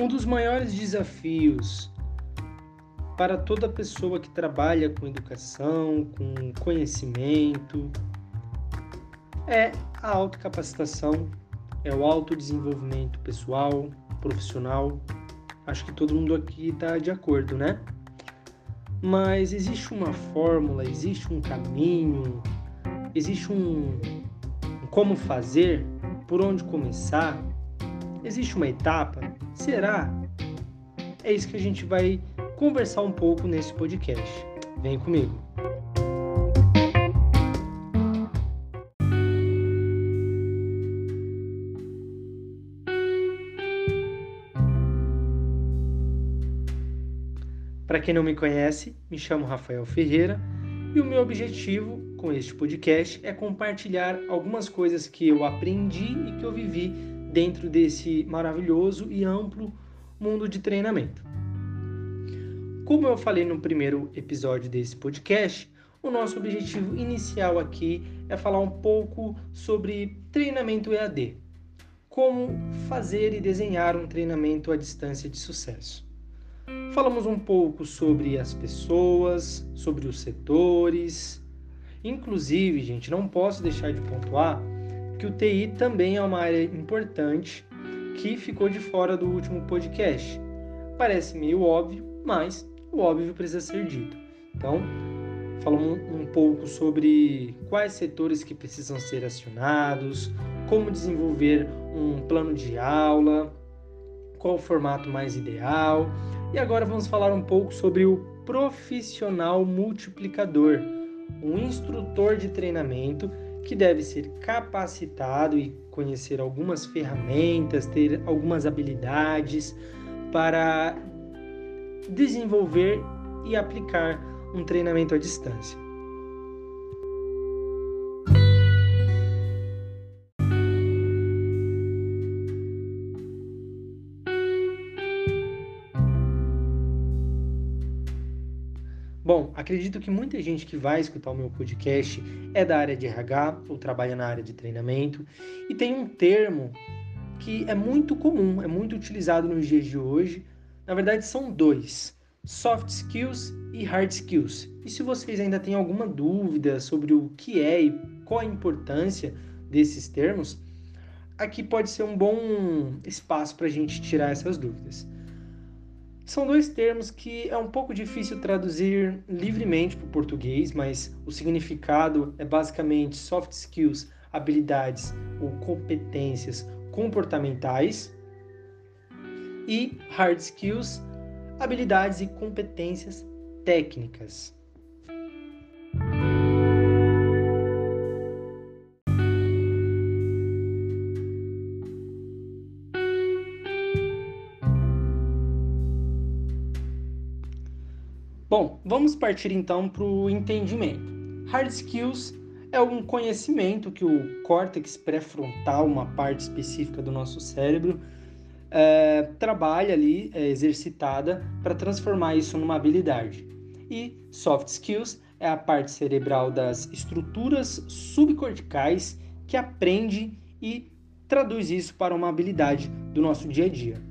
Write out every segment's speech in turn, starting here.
Um dos maiores desafios para toda pessoa que trabalha com educação, com conhecimento, é a autocapacitação, é o autodesenvolvimento pessoal, profissional. Acho que todo mundo aqui está de acordo, né? Mas existe uma fórmula, existe um caminho, existe um, um como fazer, por onde começar, existe uma etapa? Será? É isso que a gente vai conversar um pouco nesse podcast. Vem comigo. Para quem não me conhece, me chamo Rafael Ferreira e o meu objetivo com este podcast é compartilhar algumas coisas que eu aprendi e que eu vivi dentro desse maravilhoso e amplo mundo de treinamento. Como eu falei no primeiro episódio desse podcast, o nosso objetivo inicial aqui é falar um pouco sobre treinamento EAD. Como fazer e desenhar um treinamento à distância de sucesso. Falamos um pouco sobre as pessoas, sobre os setores. Inclusive, gente, não posso deixar de pontuar que o TI também é uma área importante que ficou de fora do último podcast. Parece meio óbvio, mas o óbvio precisa ser dito. Então, falamos um pouco sobre quais setores que precisam ser acionados, como desenvolver um plano de aula, qual o formato mais ideal. E agora vamos falar um pouco sobre o profissional multiplicador, um instrutor de treinamento que deve ser capacitado e conhecer algumas ferramentas, ter algumas habilidades para desenvolver e aplicar um treinamento à distância. Acredito que muita gente que vai escutar o meu podcast é da área de RH ou trabalha na área de treinamento e tem um termo que é muito comum, é muito utilizado nos dias de hoje, na verdade, são dois: soft skills e hard skills. E se vocês ainda têm alguma dúvida sobre o que é e qual a importância desses termos, aqui pode ser um bom espaço para a gente tirar essas dúvidas. São dois termos que é um pouco difícil traduzir livremente para o português, mas o significado é basicamente soft skills, habilidades ou competências comportamentais e hard skills, habilidades e competências técnicas. Vamos partir então para o entendimento. Hard skills é um conhecimento que o córtex pré-frontal, uma parte específica do nosso cérebro, é, trabalha ali, é exercitada para transformar isso numa habilidade. E soft skills é a parte cerebral das estruturas subcorticais que aprende e traduz isso para uma habilidade do nosso dia a dia.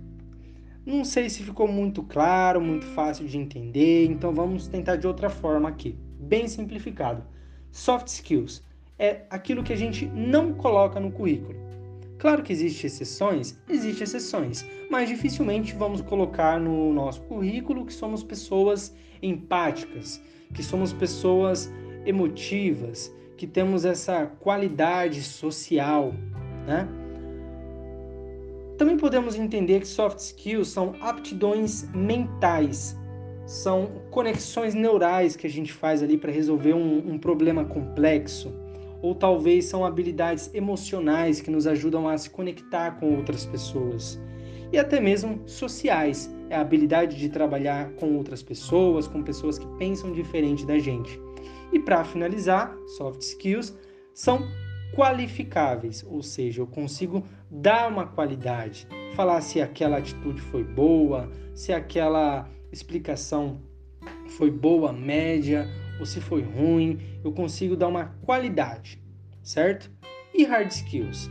Não sei se ficou muito claro, muito fácil de entender, então vamos tentar de outra forma aqui, bem simplificado. Soft skills é aquilo que a gente não coloca no currículo Claro que existem exceções, existem exceções, mas dificilmente vamos colocar no nosso currículo que somos pessoas empáticas, que somos pessoas emotivas, que temos essa qualidade social, né? Também podemos entender que soft skills são aptidões mentais, são conexões neurais que a gente faz ali para resolver um, um problema complexo ou talvez são habilidades emocionais que nos ajudam a se conectar com outras pessoas. E até mesmo sociais, é a habilidade de trabalhar com outras pessoas, com pessoas que pensam diferente da gente. E para finalizar, soft skills são qualificáveis, ou seja, eu consigo dar uma qualidade, falar se aquela atitude foi boa, se aquela explicação foi boa, média ou se foi ruim, eu consigo dar uma qualidade, certo? E hard skills?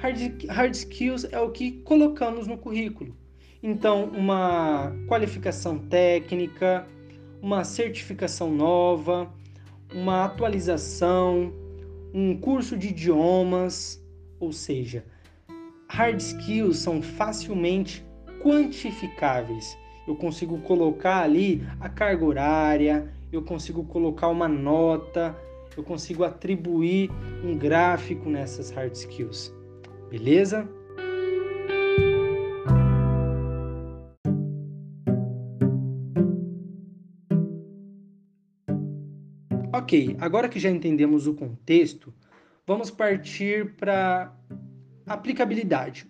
Hard, hard skills é o que colocamos no currículo. Então, uma qualificação técnica, uma certificação nova, uma atualização, um curso de idiomas, ou seja, hard skills são facilmente quantificáveis. Eu consigo colocar ali a carga horária, eu consigo colocar uma nota, eu consigo atribuir um gráfico nessas hard skills. Beleza? Ok, agora que já entendemos o contexto, vamos partir para aplicabilidade.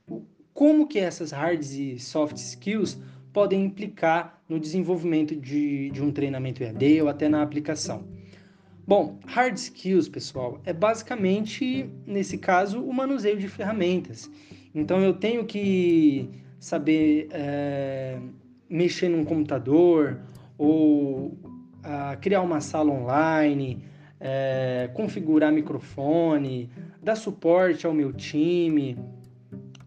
Como que essas hard e soft skills podem implicar no desenvolvimento de, de um treinamento EAD ou até na aplicação? Bom, hard skills, pessoal, é basicamente, nesse caso, o manuseio de ferramentas. Então, eu tenho que saber é, mexer num computador ou a criar uma sala online, é, configurar microfone, dar suporte ao meu time.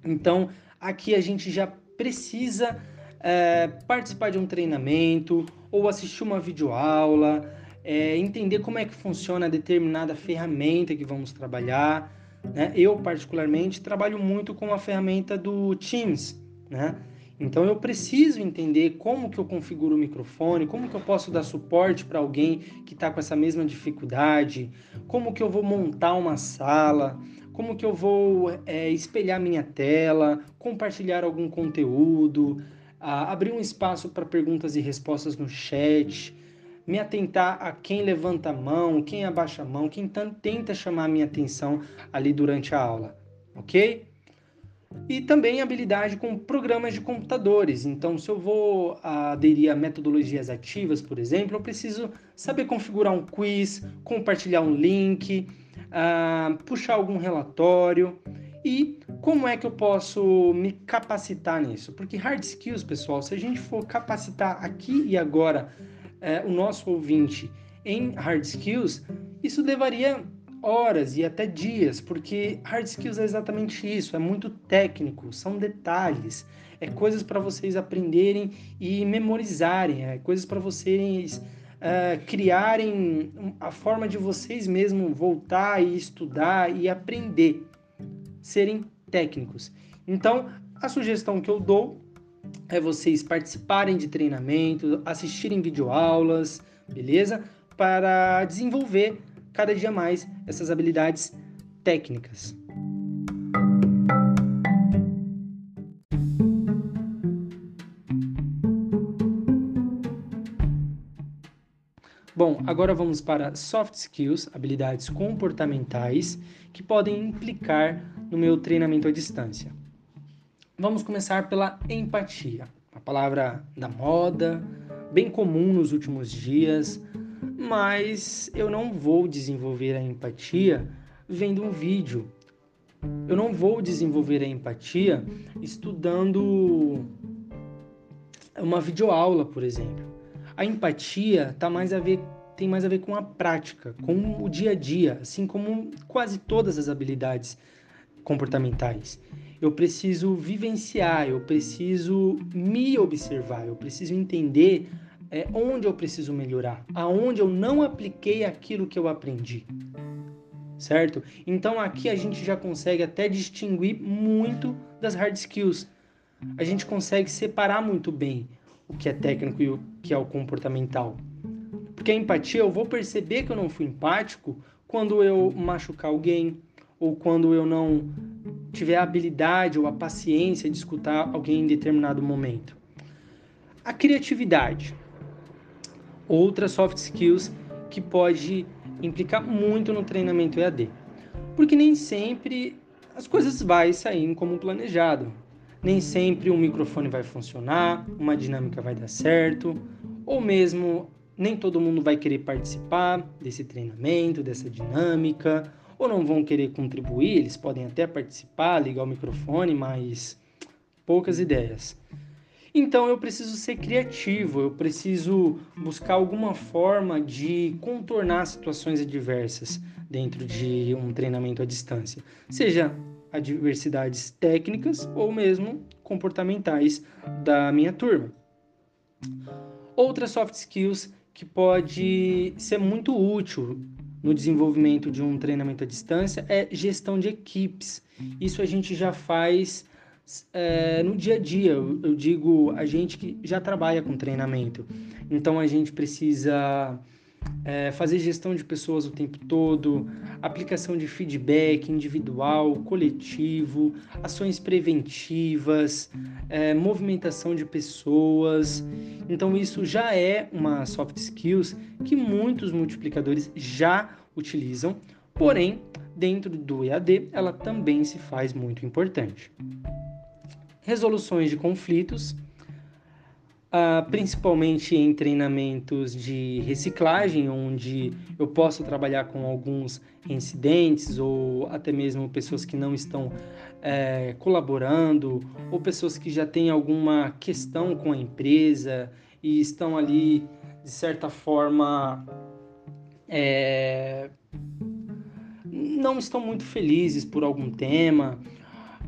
Então, aqui a gente já precisa é, participar de um treinamento ou assistir uma videoaula, é, entender como é que funciona determinada ferramenta que vamos trabalhar. Né? Eu, particularmente, trabalho muito com a ferramenta do Teams, né? Então eu preciso entender como que eu configuro o microfone, como que eu posso dar suporte para alguém que está com essa mesma dificuldade, como que eu vou montar uma sala, como que eu vou é, espelhar minha tela, compartilhar algum conteúdo, abrir um espaço para perguntas e respostas no chat, me atentar a quem levanta a mão, quem abaixa a mão, quem tenta chamar a minha atenção ali durante a aula, ok? E também habilidade com programas de computadores. Então, se eu vou aderir a metodologias ativas, por exemplo, eu preciso saber configurar um quiz, compartilhar um link, uh, puxar algum relatório e como é que eu posso me capacitar nisso? Porque hard skills, pessoal, se a gente for capacitar aqui e agora uh, o nosso ouvinte em hard skills, isso levaria horas e até dias, porque hard skills é exatamente isso, é muito técnico, são detalhes, é coisas para vocês aprenderem e memorizarem, é coisas para vocês uh, criarem a forma de vocês mesmos voltar e estudar e aprender, serem técnicos. Então, a sugestão que eu dou é vocês participarem de treinamento, assistirem videoaulas, beleza? Para desenvolver cada dia mais essas habilidades técnicas. Bom, agora vamos para soft skills, habilidades comportamentais que podem implicar no meu treinamento à distância. Vamos começar pela empatia, uma palavra da moda, bem comum nos últimos dias, mas eu não vou desenvolver a empatia vendo um vídeo. Eu não vou desenvolver a empatia estudando uma videoaula, por exemplo. A empatia tá mais a ver, tem mais a ver com a prática, com o dia a dia, assim como quase todas as habilidades comportamentais. Eu preciso vivenciar, eu preciso me observar, eu preciso entender é, onde eu preciso melhorar, aonde eu não apliquei aquilo que eu aprendi. Certo? Então aqui a gente já consegue até distinguir muito das hard skills. A gente consegue separar muito bem o que é técnico e o que é o comportamental. Porque a empatia, eu vou perceber que eu não fui empático quando eu machucar alguém ou quando eu não tiver a habilidade ou a paciência de escutar alguém em determinado momento. A criatividade outras soft skills que pode implicar muito no treinamento EAD. Porque nem sempre as coisas vai sair como planejado. Nem sempre um microfone vai funcionar, uma dinâmica vai dar certo, ou mesmo nem todo mundo vai querer participar desse treinamento, dessa dinâmica, ou não vão querer contribuir, eles podem até participar, ligar o microfone, mas poucas ideias. Então eu preciso ser criativo, eu preciso buscar alguma forma de contornar situações adversas dentro de um treinamento à distância. Seja adversidades técnicas ou mesmo comportamentais da minha turma. Outras soft skills que pode ser muito útil no desenvolvimento de um treinamento à distância é gestão de equipes. Isso a gente já faz é, no dia a dia. Eu, eu digo a gente que já trabalha com treinamento. Então a gente precisa é, fazer gestão de pessoas o tempo todo, aplicação de feedback individual, coletivo, ações preventivas, é, movimentação de pessoas. Então, isso já é uma soft skills que muitos multiplicadores já utilizam, porém, dentro do EAD, ela também se faz muito importante. Resoluções de conflitos Uh, principalmente em treinamentos de reciclagem, onde eu posso trabalhar com alguns incidentes ou até mesmo pessoas que não estão é, colaborando ou pessoas que já têm alguma questão com a empresa e estão ali, de certa forma, é, não estão muito felizes por algum tema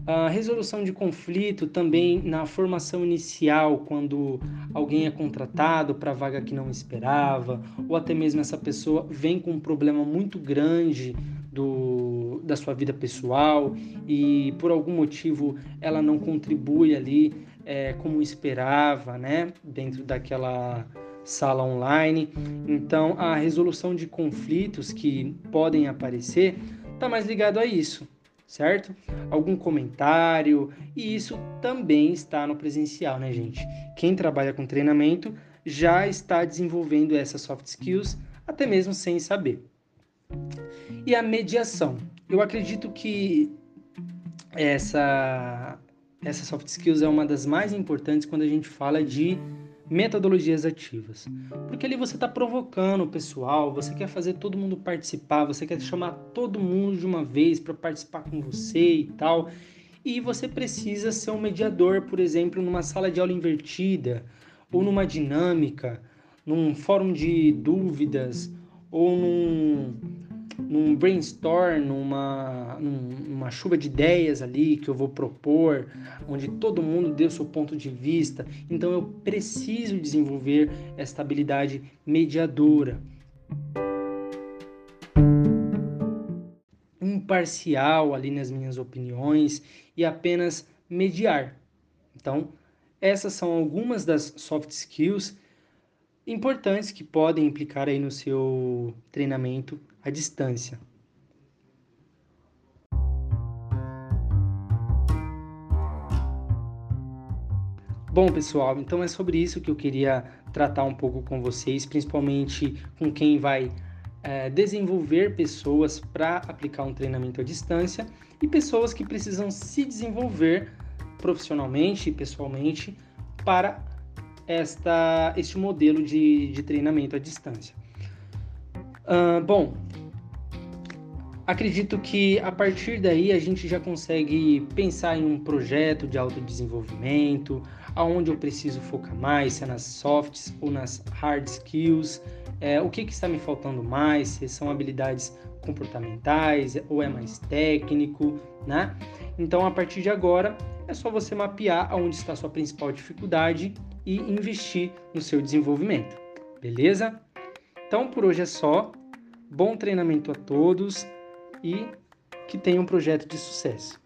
a resolução de conflito também na formação inicial, quando alguém é contratado para vaga que não esperava, ou até mesmo essa pessoa vem com um problema muito grande do, da sua vida pessoal e por algum motivo ela não contribui ali é, como esperava, né, dentro daquela sala online. Então, a resolução de conflitos que podem aparecer está mais ligado a isso certo? Algum comentário, e isso também está no presencial, né, gente? Quem trabalha com treinamento já está desenvolvendo essas soft skills, até mesmo sem saber. E a mediação. Eu acredito que essa, essa soft skills é uma das mais importantes quando a gente fala de metodologias ativas. Porque ali você está provocando o pessoal, você quer fazer todo mundo participar, você quer chamar todo mundo de uma vez para participar com você e tal. E você precisa ser um mediador, por exemplo, numa sala de aula invertida, ou numa dinâmica, num fórum de dúvidas, ou num, num brainstorm, numa, numa chuva de ideias ali que eu vou propor, onde todo mundo o seu ponto de vista. Então eu preciso desenvolver esta habilidade mediadora. Imparcial ali nas minhas opiniões e apenas mediar. Então, essas são algumas das soft skills importantes que podem implicar aí no seu treinamento à distância. Bom, pessoal, então é sobre isso que eu queria tratar um pouco com vocês, principalmente com quem vai é, desenvolver pessoas para aplicar um treinamento à distância e pessoas que precisam se desenvolver profissionalmente e pessoalmente para esta, este modelo de, de treinamento à distância. Uh, bom, acredito que a partir daí a gente já consegue pensar em um projeto de autodesenvolvimento, aonde eu preciso focar mais, se é nas softs ou nas hard skills, é, o que, que está me faltando mais, se são habilidades comportamentais ou é mais técnico, né? Então, a partir de agora, é só você mapear aonde está a sua principal dificuldade e investir no seu desenvolvimento, beleza? Então, por hoje é só. Bom treinamento a todos e que tenham um projeto de sucesso.